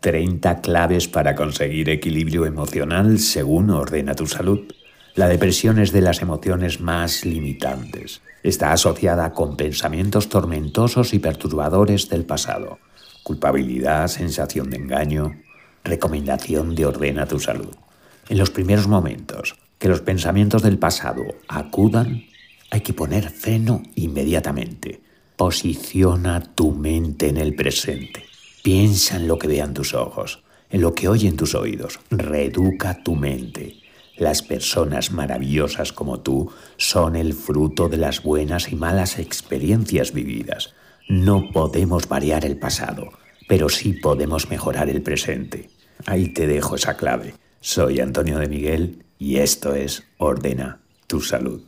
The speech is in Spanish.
30 claves para conseguir equilibrio emocional según ordena tu salud. La depresión es de las emociones más limitantes. Está asociada con pensamientos tormentosos y perturbadores del pasado. Culpabilidad, sensación de engaño, recomendación de ordena tu salud. En los primeros momentos que los pensamientos del pasado acudan, hay que poner freno inmediatamente. Posiciona tu mente en el presente. Piensa en lo que vean tus ojos, en lo que oyen tus oídos. Reeduca tu mente. Las personas maravillosas como tú son el fruto de las buenas y malas experiencias vividas. No podemos variar el pasado, pero sí podemos mejorar el presente. Ahí te dejo esa clave. Soy Antonio de Miguel y esto es Ordena tu Salud.